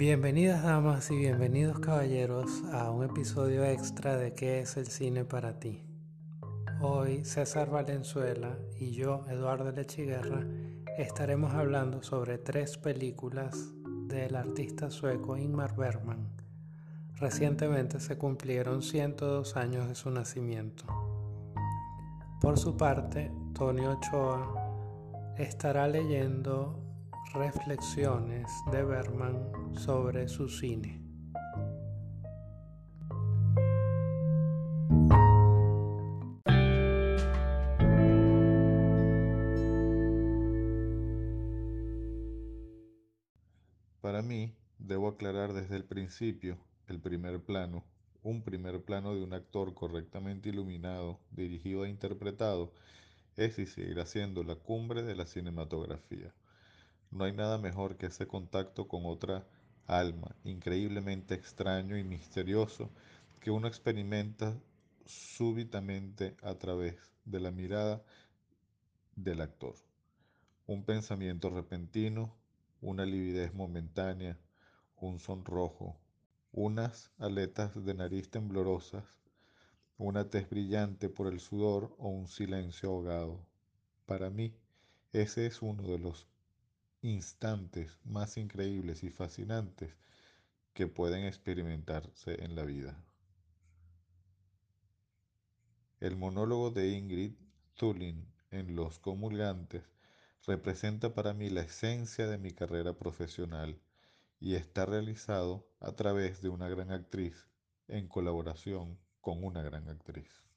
Bienvenidas damas y bienvenidos caballeros a un episodio extra de ¿Qué es el cine para ti? Hoy César Valenzuela y yo, Eduardo Lechiguerra, estaremos hablando sobre tres películas del artista sueco Ingmar Bergman. Recientemente se cumplieron 102 años de su nacimiento. Por su parte, Tony Ochoa estará leyendo reflexiones de Bergman sobre su cine. Para mí, debo aclarar desde el principio, el primer plano, un primer plano de un actor correctamente iluminado, dirigido e interpretado, es y seguirá siendo la cumbre de la cinematografía. No hay nada mejor que ese contacto con otra alma, increíblemente extraño y misterioso, que uno experimenta súbitamente a través de la mirada del actor. Un pensamiento repentino, una lividez momentánea, un sonrojo, unas aletas de nariz temblorosas, una tez brillante por el sudor o un silencio ahogado. Para mí, ese es uno de los instantes más increíbles y fascinantes que pueden experimentarse en la vida. El monólogo de Ingrid Thulin en Los Comulgantes representa para mí la esencia de mi carrera profesional y está realizado a través de una gran actriz en colaboración con una gran actriz.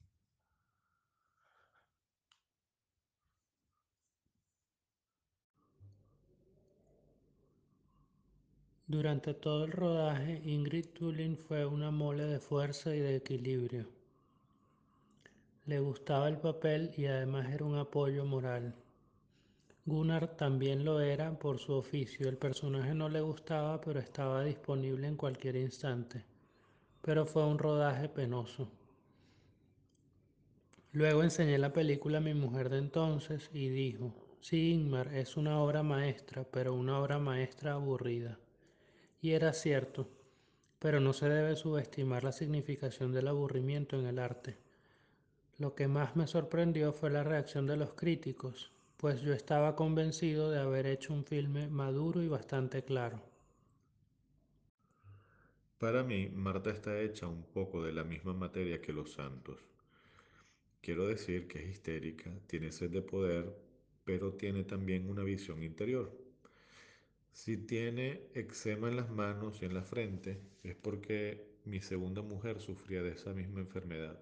Durante todo el rodaje, Ingrid Tulin fue una mole de fuerza y de equilibrio. Le gustaba el papel y además era un apoyo moral. Gunnar también lo era por su oficio. El personaje no le gustaba, pero estaba disponible en cualquier instante. Pero fue un rodaje penoso. Luego enseñé la película a mi mujer de entonces y dijo, sí, Ingmar, es una obra maestra, pero una obra maestra aburrida. Y era cierto, pero no se debe subestimar la significación del aburrimiento en el arte. Lo que más me sorprendió fue la reacción de los críticos, pues yo estaba convencido de haber hecho un filme maduro y bastante claro. Para mí, Marta está hecha un poco de la misma materia que los santos. Quiero decir que es histérica, tiene sed de poder, pero tiene también una visión interior. Si tiene eczema en las manos y en la frente, es porque mi segunda mujer sufría de esa misma enfermedad.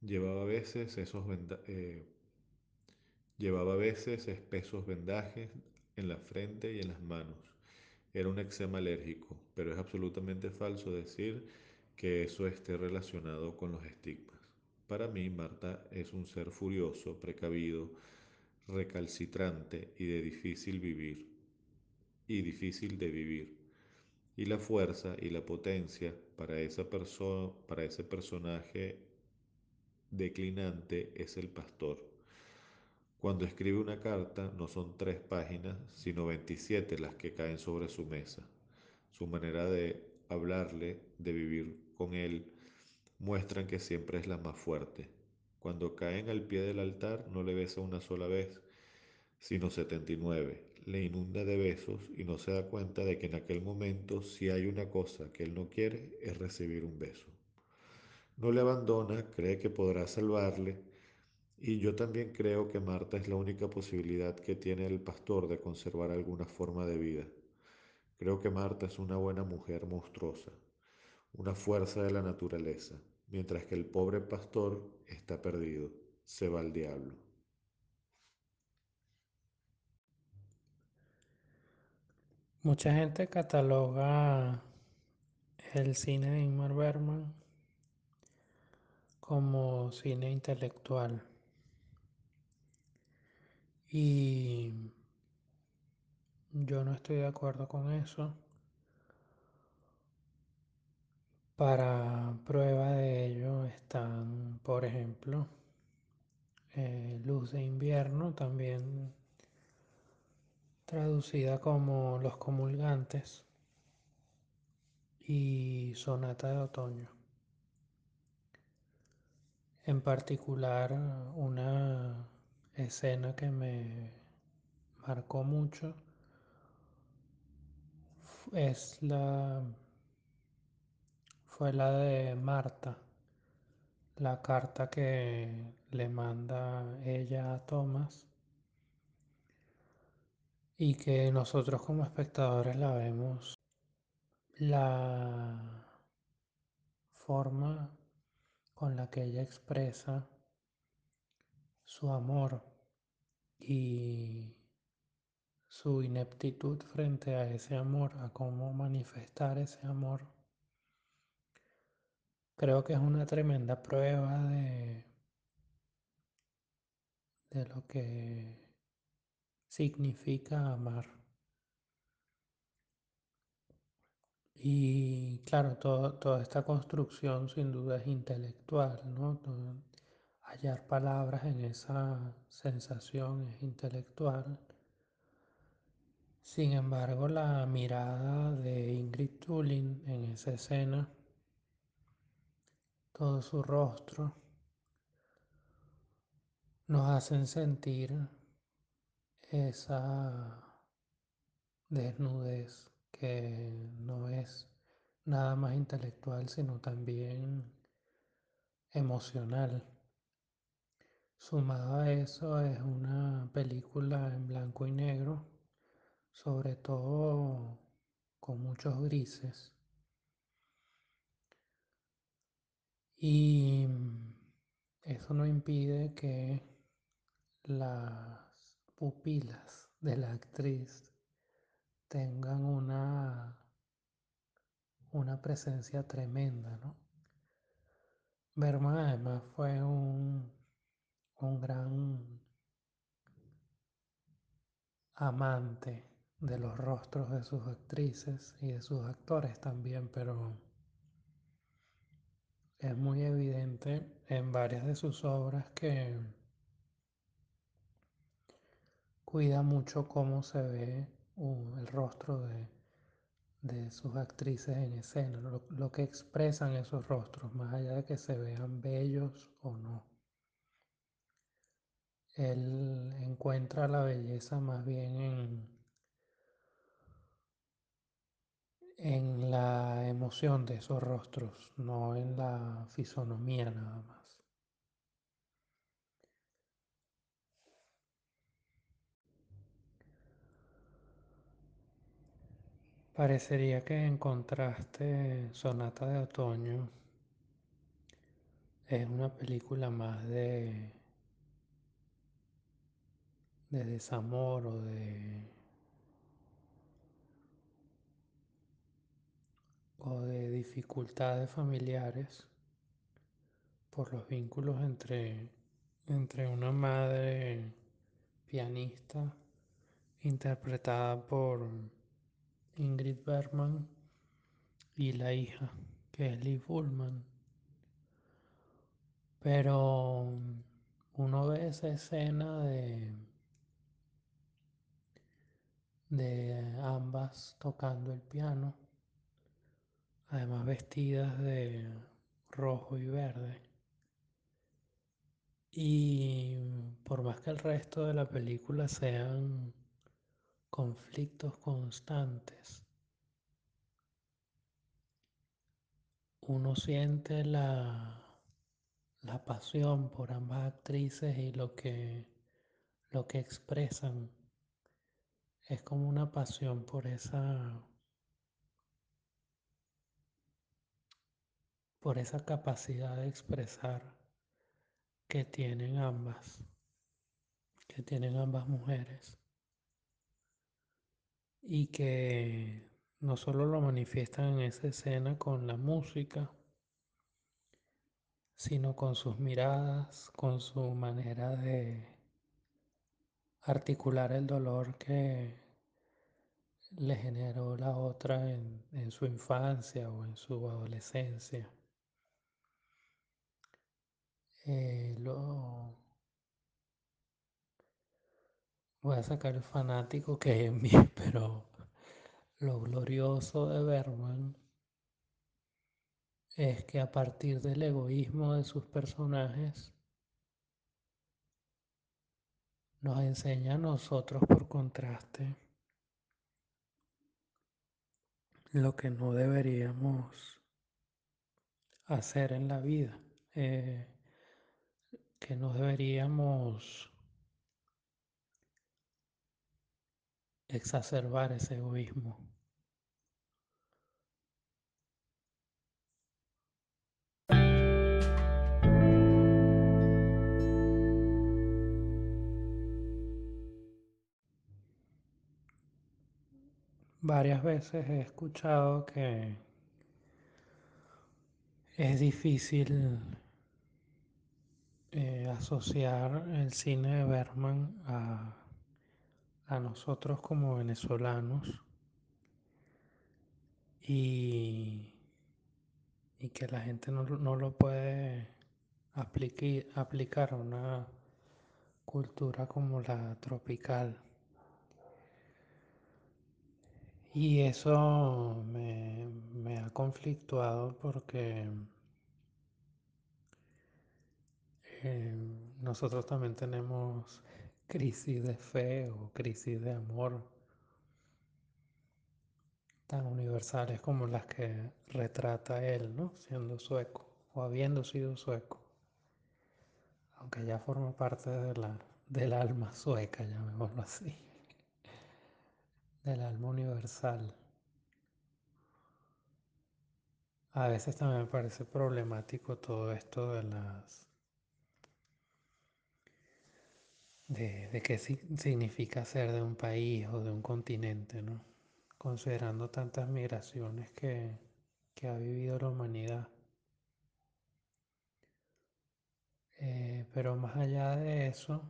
Llevaba a veces esos eh, llevaba a veces espesos vendajes en la frente y en las manos. Era un eczema alérgico, pero es absolutamente falso decir que eso esté relacionado con los estigmas. Para mí, Marta es un ser furioso, precavido, recalcitrante y de difícil vivir y difícil de vivir. Y la fuerza y la potencia para, esa persona, para ese personaje declinante es el pastor. Cuando escribe una carta no son tres páginas, sino 27 las que caen sobre su mesa. Su manera de hablarle, de vivir con él, muestran que siempre es la más fuerte. Cuando caen al pie del altar no le besa una sola vez, sino 79 le inunda de besos y no se da cuenta de que en aquel momento si hay una cosa que él no quiere es recibir un beso. No le abandona, cree que podrá salvarle y yo también creo que Marta es la única posibilidad que tiene el pastor de conservar alguna forma de vida. Creo que Marta es una buena mujer monstruosa, una fuerza de la naturaleza, mientras que el pobre pastor está perdido, se va al diablo. Mucha gente cataloga el cine de Ingmar Bergman como cine intelectual. Y yo no estoy de acuerdo con eso. Para prueba de ello están, por ejemplo, eh, Luz de invierno, también traducida como Los comulgantes, y Sonata de Otoño. En particular, una escena que me marcó mucho es la fue la de Marta, la carta que le manda ella a Thomas y que nosotros como espectadores la vemos la forma con la que ella expresa su amor y su ineptitud frente a ese amor, a cómo manifestar ese amor, creo que es una tremenda prueba de, de lo que significa amar. Y claro, toda esta construcción sin duda es intelectual, ¿no? hallar palabras en esa sensación es intelectual. Sin embargo, la mirada de Ingrid Tulin en esa escena, todo su rostro, nos hacen sentir esa desnudez que no es nada más intelectual, sino también emocional. Sumado a eso es una película en blanco y negro, sobre todo con muchos grises. Y eso no impide que las pupilas de la actriz tengan una, una presencia tremenda, ¿no? Berman además fue un, un gran amante de los rostros de sus actrices y de sus actores también, pero es muy evidente en varias de sus obras que cuida mucho cómo se ve el rostro de, sus actrices en escena, lo, que expresan esos rostros, más allá de que se vean bellos o no. Él encuentra la belleza más bien en, en la emoción de esos rostros, no en la fisonomía nada más. Parecería que encontraste Sonata de Otoño es una película más de, de desamor o de, o de dificultades familiares por los vínculos entre, entre una madre pianista interpretada por Ingrid Bergman y la hija, que es Liv Ullman. Pero uno ve esa escena de, de ambas tocando el piano, además vestidas de rojo y verde. Y por más que el resto de la película sean conflictos constantes. Uno siente la, la pasión por ambas actrices y lo que, lo que expresan. Es como una pasión por esa por esa capacidad de expresar que tienen ambas, que tienen ambas mujeres y que no solo lo manifiestan en esa escena con la música, sino con sus miradas, con su manera de articular el dolor que le generó la otra en, su infancia o en su adolescencia. Eh, voy a sacar el fanático que hay en mí, pero lo glorioso de Berman es que a partir del egoísmo de sus personajes, nos enseña a nosotros por contraste lo que no deberíamos hacer en la vida, eh, que no deberíamos exacerbar ese egoísmo. Varias veces he escuchado que es difícil eh, asociar el cine de Berman a, a nosotros como venezolanos y, y que la gente no, no lo puede aplicar a una cultura como la tropical. Y eso me, me ha conflictuado porque eh, nosotros también tenemos crisis de fe o crisis de amor tan universales como las que retrata él, ¿no? Siendo sueco o habiendo sido sueco. Aunque ya forma parte de la, del alma sueca, llamémoslo así. Del alma universal. A veces también me parece problemático todo esto de las de, de qué significa ser de un país o de un continente, ¿no? Considerando tantas migraciones que, que ha vivido la humanidad. Eh, pero más allá de eso,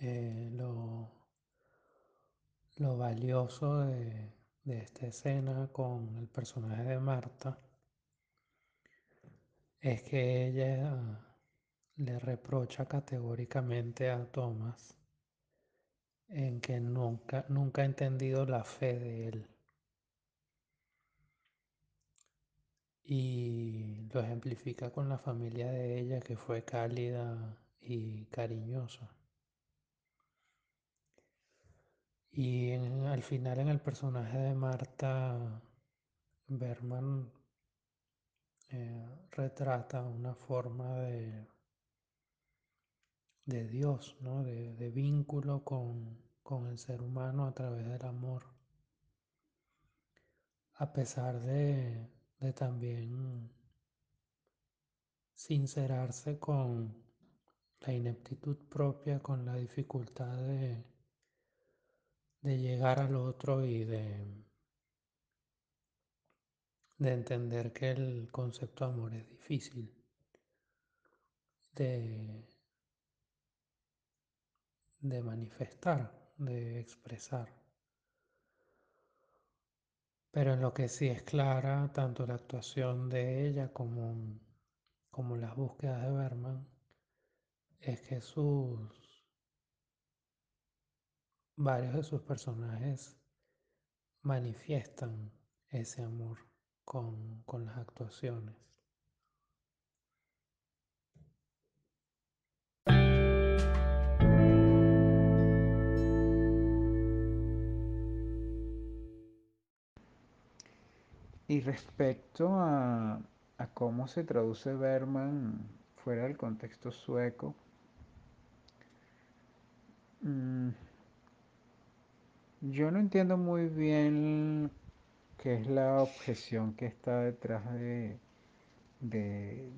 eh, lo, lo, valioso de, de esta escena con el personaje de Marta es que ella le reprocha categóricamente a Thomas en que nunca, nunca ha entendido la fe de él. Y lo ejemplifica con la familia de ella que fue cálida y cariñosa. Y al final en el personaje de Marta, Berman eh, retrata una forma de de Dios, ¿no? de, de vínculo con, con, el ser humano a través del amor. A pesar de, de también sincerarse con la ineptitud propia, con la dificultad de, de llegar al otro y de, de entender que el concepto de amor es difícil, de de manifestar, de expresar. Pero en lo que sí es clara, tanto la actuación de ella como, como las búsquedas de Berman, es que sus varios de sus personajes manifiestan ese amor con, con las actuaciones. Y respecto a, a cómo se traduce Berman fuera del contexto sueco, mmm, yo no entiendo muy bien qué es la objeción que está detrás de, de,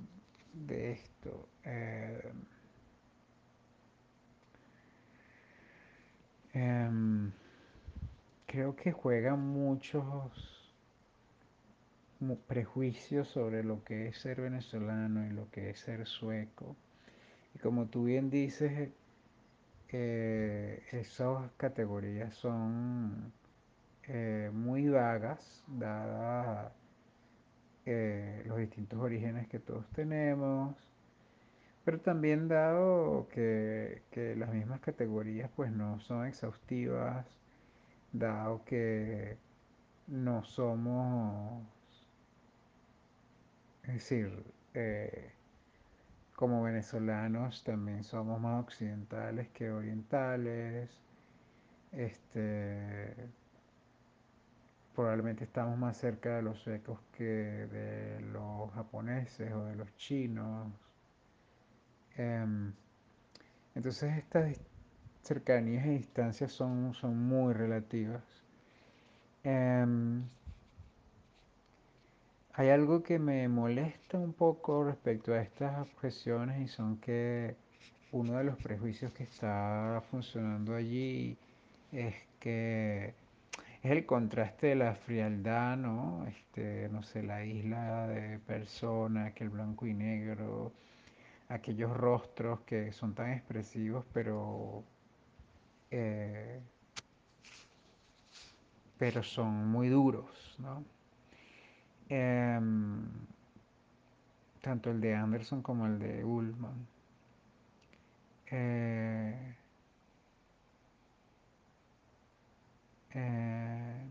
esto. Eh, eh, creo que juegan muchos prejuicios sobre lo que es ser venezolano y lo que es ser sueco. Y como tú bien dices, eh, esas categorías son eh, muy vagas, dadas eh, los distintos orígenes que todos tenemos, pero también dado que, que, las mismas categorías pues no son exhaustivas, dado que no somos Es decir, eh, como venezolanos también somos más occidentales que orientales. Este, probablemente estamos más cerca de los suecos que de los japoneses o de los chinos. Em, entonces estas cercanías y distancias son, son muy relativas. Em, hay algo que me molesta un poco respecto a estas objeciones y son que uno de los prejuicios que está funcionando allí es que es el contraste de la frialdad, ¿no? Este, no sé, la isla de personas, que el blanco y negro, aquellos rostros que son tan expresivos, pero, eh, pero son muy duros, ¿no? Em, tanto el de Anderson como el de Ullman. Eh, eh,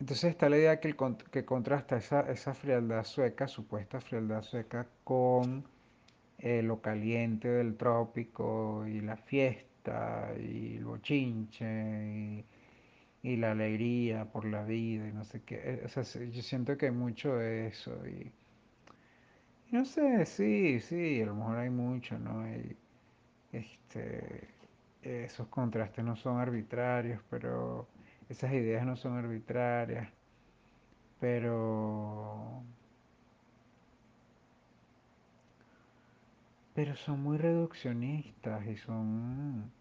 entonces está la idea que, que contrasta esa, esa frialdad sueca, supuesta frialdad sueca, con eh, lo caliente del trópico y la fiesta y el bochinche y, y la alegría por la vida y no sé qué. O sea, yo siento que hay mucho de eso y, y no sé, sí, sí, a lo mejor hay mucho, ¿no? Hay, este, esos contrastes no son arbitrarios, pero esas ideas no son arbitrarias, pero pero son muy reduccionistas y son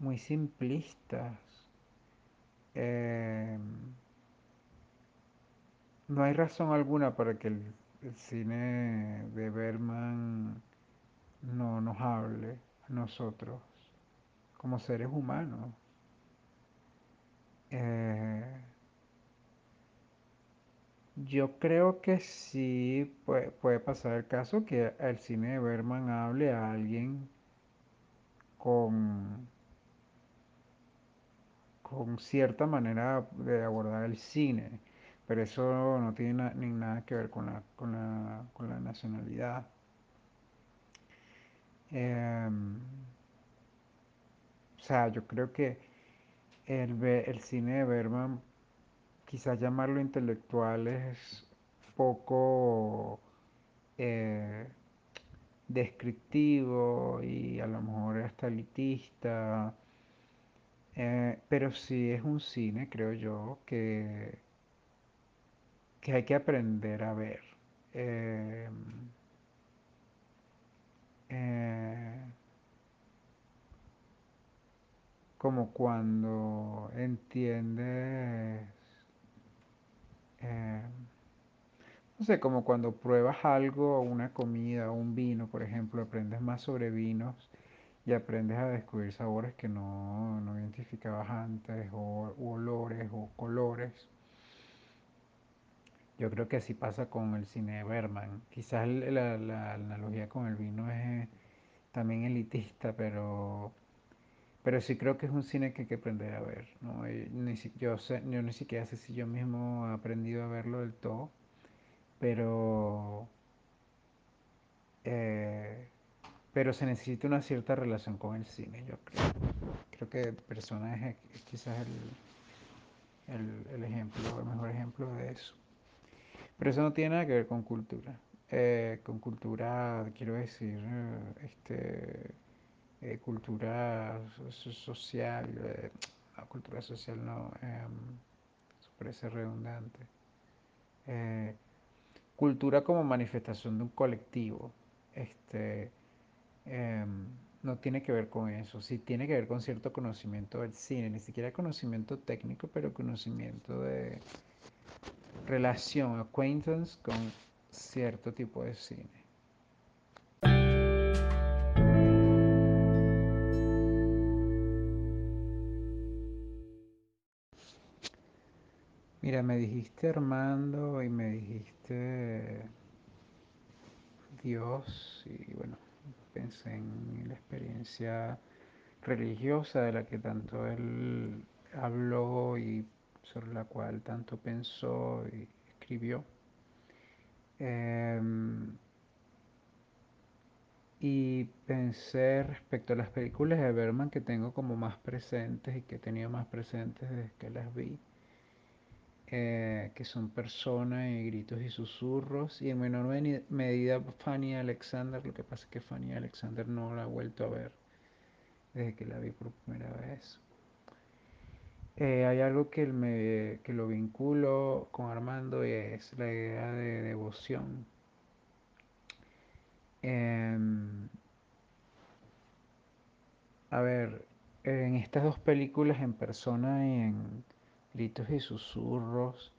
muy simplistas. Eh, no hay razón alguna para que el, cine de Berman no nos hable a nosotros como seres humanos. Eh, yo creo que sí puede, puede, pasar el caso que el cine de Berman hable a alguien con con cierta manera de abordar el cine, pero eso no tiene ni nada que ver con la, con la, con la nacionalidad. Eh, o sea, yo creo que el, el cine de Berman, quizás llamarlo intelectual es poco eh, descriptivo y a lo mejor hasta elitista eh, pero sí es un cine, creo yo, que, que hay que aprender a ver. Eh, eh, como cuando entiendes, eh, no sé, como cuando pruebas algo, una comida, un vino, por ejemplo, aprendes más sobre vinos y aprendes a descubrir sabores que no, no identificabas antes, o olores o colores. Yo creo que así pasa con el cine de Berman. Quizás la, la analogía con el vino es también elitista, pero, pero sí creo que es un cine que hay que aprender a ver. ¿no? Ni, yo, sé, yo ni siquiera sé si yo mismo he aprendido a verlo del todo, pero, eh, pero se necesita una cierta relación con el cine, yo creo. Creo que Personas es quizás el, el, el ejemplo, el mejor ejemplo de eso. Pero eso no tiene nada que ver con cultura. Eh, con cultura, quiero decir, este, eh, cultura social, eh, no, cultura social no, em, eso parece redundante. Eh, cultura como manifestación de un colectivo, este, em, no tiene que ver con eso, sí tiene que ver con cierto conocimiento del cine, ni siquiera conocimiento técnico, pero conocimiento de relación, acquaintance con cierto tipo de cine. Mira, me dijiste Armando y me dijiste Dios y bueno, pensé en la experiencia religiosa de la que tanto él habló y sobre la cual tanto pensó y escribió. Em, y pensé respecto a las películas de Berman que tengo como más presentes y que he tenido más presentes desde que las vi, que son Persona y Gritos y Susurros, y en menor medida Fanny Alexander, lo que pasa es que Fanny Alexander no la he vuelto a ver desde que la vi por primera vez. Eh, hay algo que, me, que lo vinculo con Armando y es la idea de devoción Em, a ver, en estas dos películas en persona y en Gritos y Susurros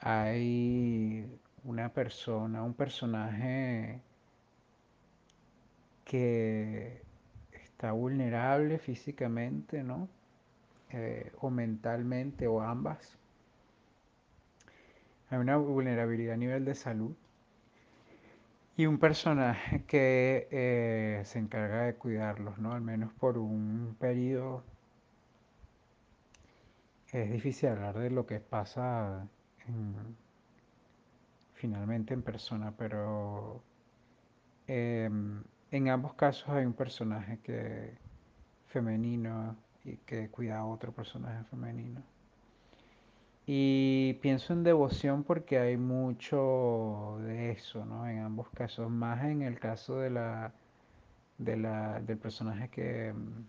hay una persona, un personaje que está vulnerable físicamente, ¿no? Eh, o mentalmente, o ambas. Hay una vulnerabilidad a nivel de salud y un personaje que eh, se encarga de cuidarlos, ¿no? Al menos por un periodo. Es difícil hablar de lo que pasa finalmente en persona, pero em, en ambos casos hay un personaje que femenino y que cuida a otro personaje femenino. Y pienso en devoción porque hay mucho de eso, ¿no? En ambos casos, más en el caso de la, de la del personaje que mm,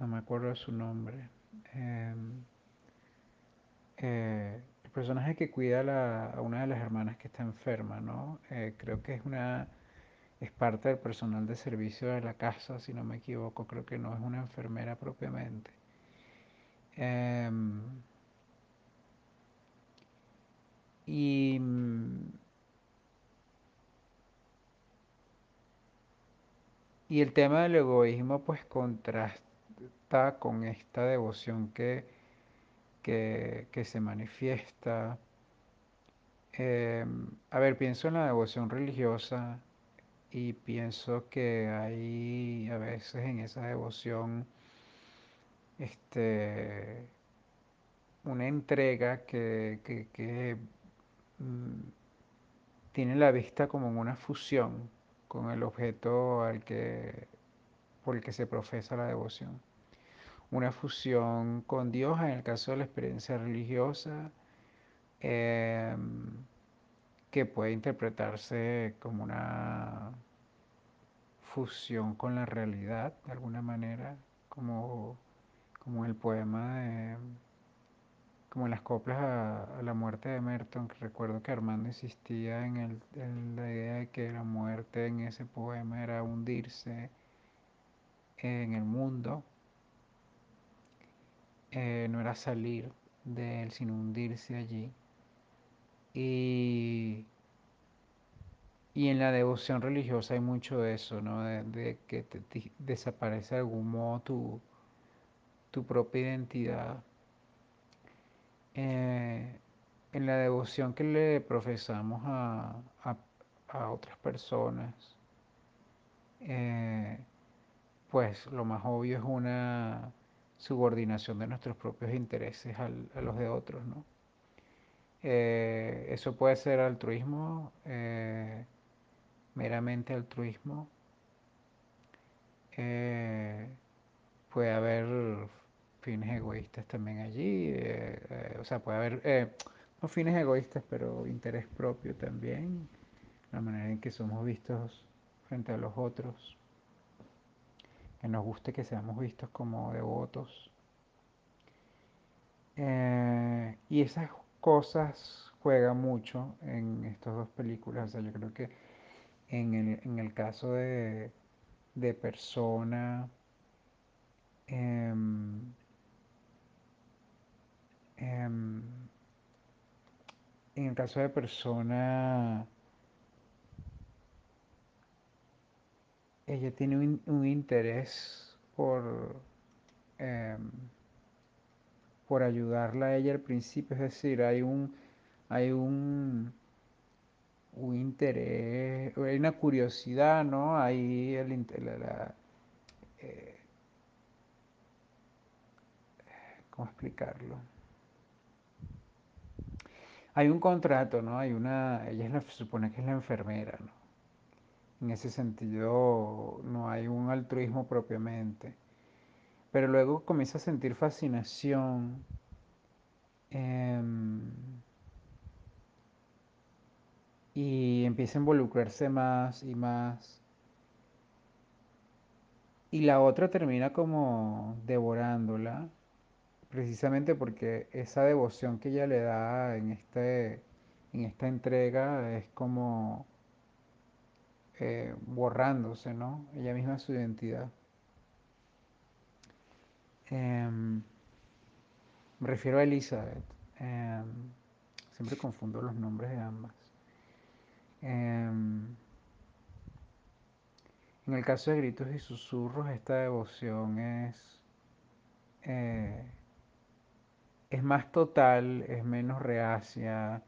no me acuerdo de su nombre. Em, eh, el personaje que cuida a, la, una de las hermanas que está enferma, ¿no? Eh, creo que es una es parte del personal de servicio de la casa, si no me equivoco, creo que no es una enfermera propiamente. Em, mm, y el tema del egoísmo pues contrasta con esta devoción que, que, se manifiesta. Em, a ver, pienso en la devoción religiosa y pienso que hay a veces en esa devoción este, una entrega que, que Mm, tiene la vista como una fusión con el objeto al que, por el que se profesa la devoción. Una fusión con Dios en el caso de la experiencia religiosa, em, que puede interpretarse como una fusión con la realidad, de alguna manera, como, como el poema de como en las coplas a, la muerte de Merton, que recuerdo que Armando insistía en, la idea de que la muerte en ese poema era hundirse en el mundo, eh, no era salir de él, sino hundirse allí. Y, y en la devoción religiosa hay mucho de eso, ¿no? De, que desaparece de algún modo tu, tu propia identidad eh, en la devoción que le profesamos a, otras personas, eh, pues lo más obvio es una subordinación de nuestros propios intereses a los de otros, ¿no? Eh, eso puede ser altruismo, meramente altruismo. puede haber fines egoístas también allí, eh, eh, o sea, puede haber, eh, no fines egoístas, pero interés propio también, la manera en que somos vistos frente a los otros, que nos guste que seamos vistos como devotos. y esas cosas juegan mucho en estas dos películas, o sea, yo creo que en el, en el caso de, de persona, em, Em, en el caso de persona, ella tiene un, interés por, em, por ayudarla a ella al principio, es decir, hay un, hay un, un interés, hay una curiosidad, ¿no? Hay el, la, eh, ¿cómo explicarlo? hay un contrato, ¿no? Hay una, ella es la, se supone que es la enfermera, ¿no? En ese sentido no hay un altruismo propiamente. Pero luego comienza a sentir fascinación. Em, y empieza a involucrarse más y más. Y la otra termina como devorándola precisamente porque esa devoción que ella le da en, este, en esta entrega es como eh, borrándose, ¿no? Ella misma su identidad. Em, me refiero a Elizabeth. Em, siempre confundo los nombres de ambas. Em, en el caso de gritos y susurros, esta devoción es eh, es más total, es menos reacia,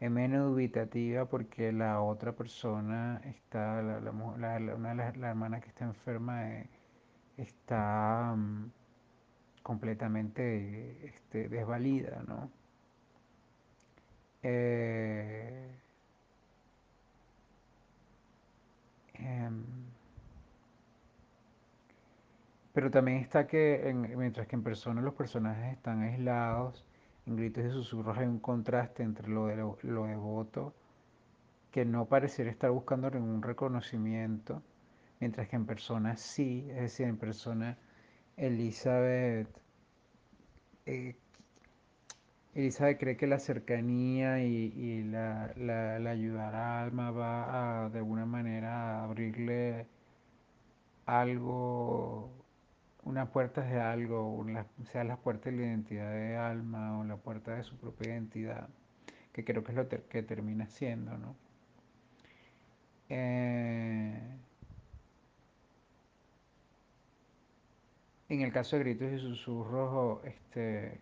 es menos dubitativa porque la otra persona está, la, la, una de las la hermanas que está enferma eh, está mm, completamente este, desvalida, ¿no? Eh, em, pero también está que mientras que en persona los personajes están aislados, en gritos y susurros hay un contraste entre lo, de lo, devoto, que no pareciera estar buscando ningún reconocimiento, mientras que en persona sí, es decir, en persona Elizabeth, eh, Elizabeth cree que la cercanía y, la, la, la, ayudará alma va a de alguna manera a abrirle algo unas puertas de algo, sea las puertas de la identidad de alma o la puerta de su propia identidad, que creo que es lo que termina siendo, ¿no? Eh, en el caso de gritos y susurros, este,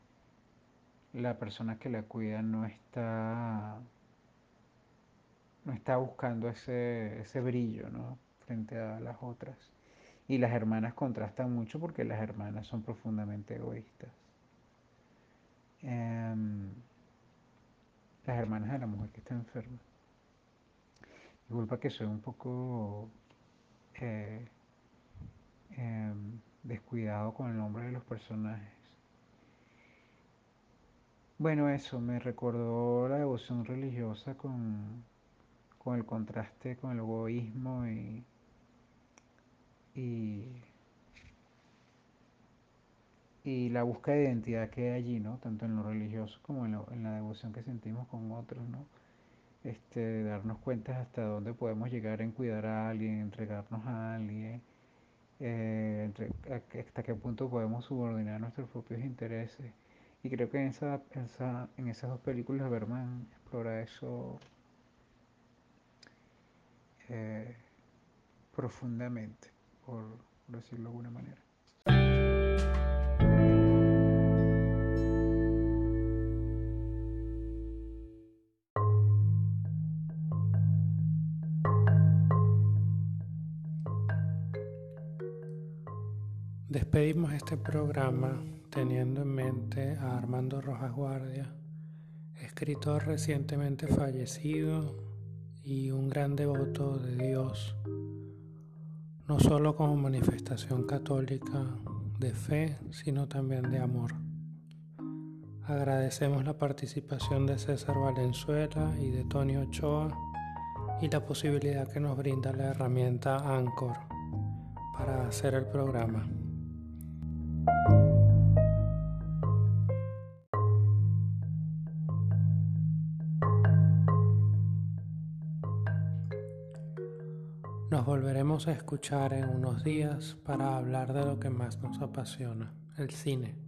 la persona que la cuida no está, no está buscando ese, ese brillo, ¿no? Frente a las otras. Y las hermanas contrastan mucho porque las hermanas son profundamente egoístas. Em, las hermanas de la mujer que está enferma. Disculpa que soy un poco eh, em, descuidado con el nombre de los personajes. Bueno, eso me recordó la devoción religiosa con, con el contraste con el egoísmo y y, la búsqueda de identidad que hay allí, ¿no? Tanto en lo religioso como en, la devoción que sentimos con otros, ¿no? Este, darnos cuenta hasta dónde podemos llegar en cuidar a alguien, entregarnos a alguien, eh, hasta qué punto podemos subordinar nuestros propios intereses. Y creo que en, esa, en esas dos películas Berman explora eso eh, profundamente por decirlo de alguna manera. Despedimos este programa teniendo en mente a Armando Rojas Guardia, escritor recientemente fallecido y un gran devoto de Dios no solo como manifestación católica de fe, sino también de amor. Agradecemos la participación de César Valenzuela y de Tony Ochoa y la posibilidad que nos brinda la herramienta Anchor para hacer el programa. Volveremos a escuchar en unos días para hablar de lo que más nos apasiona, el cine.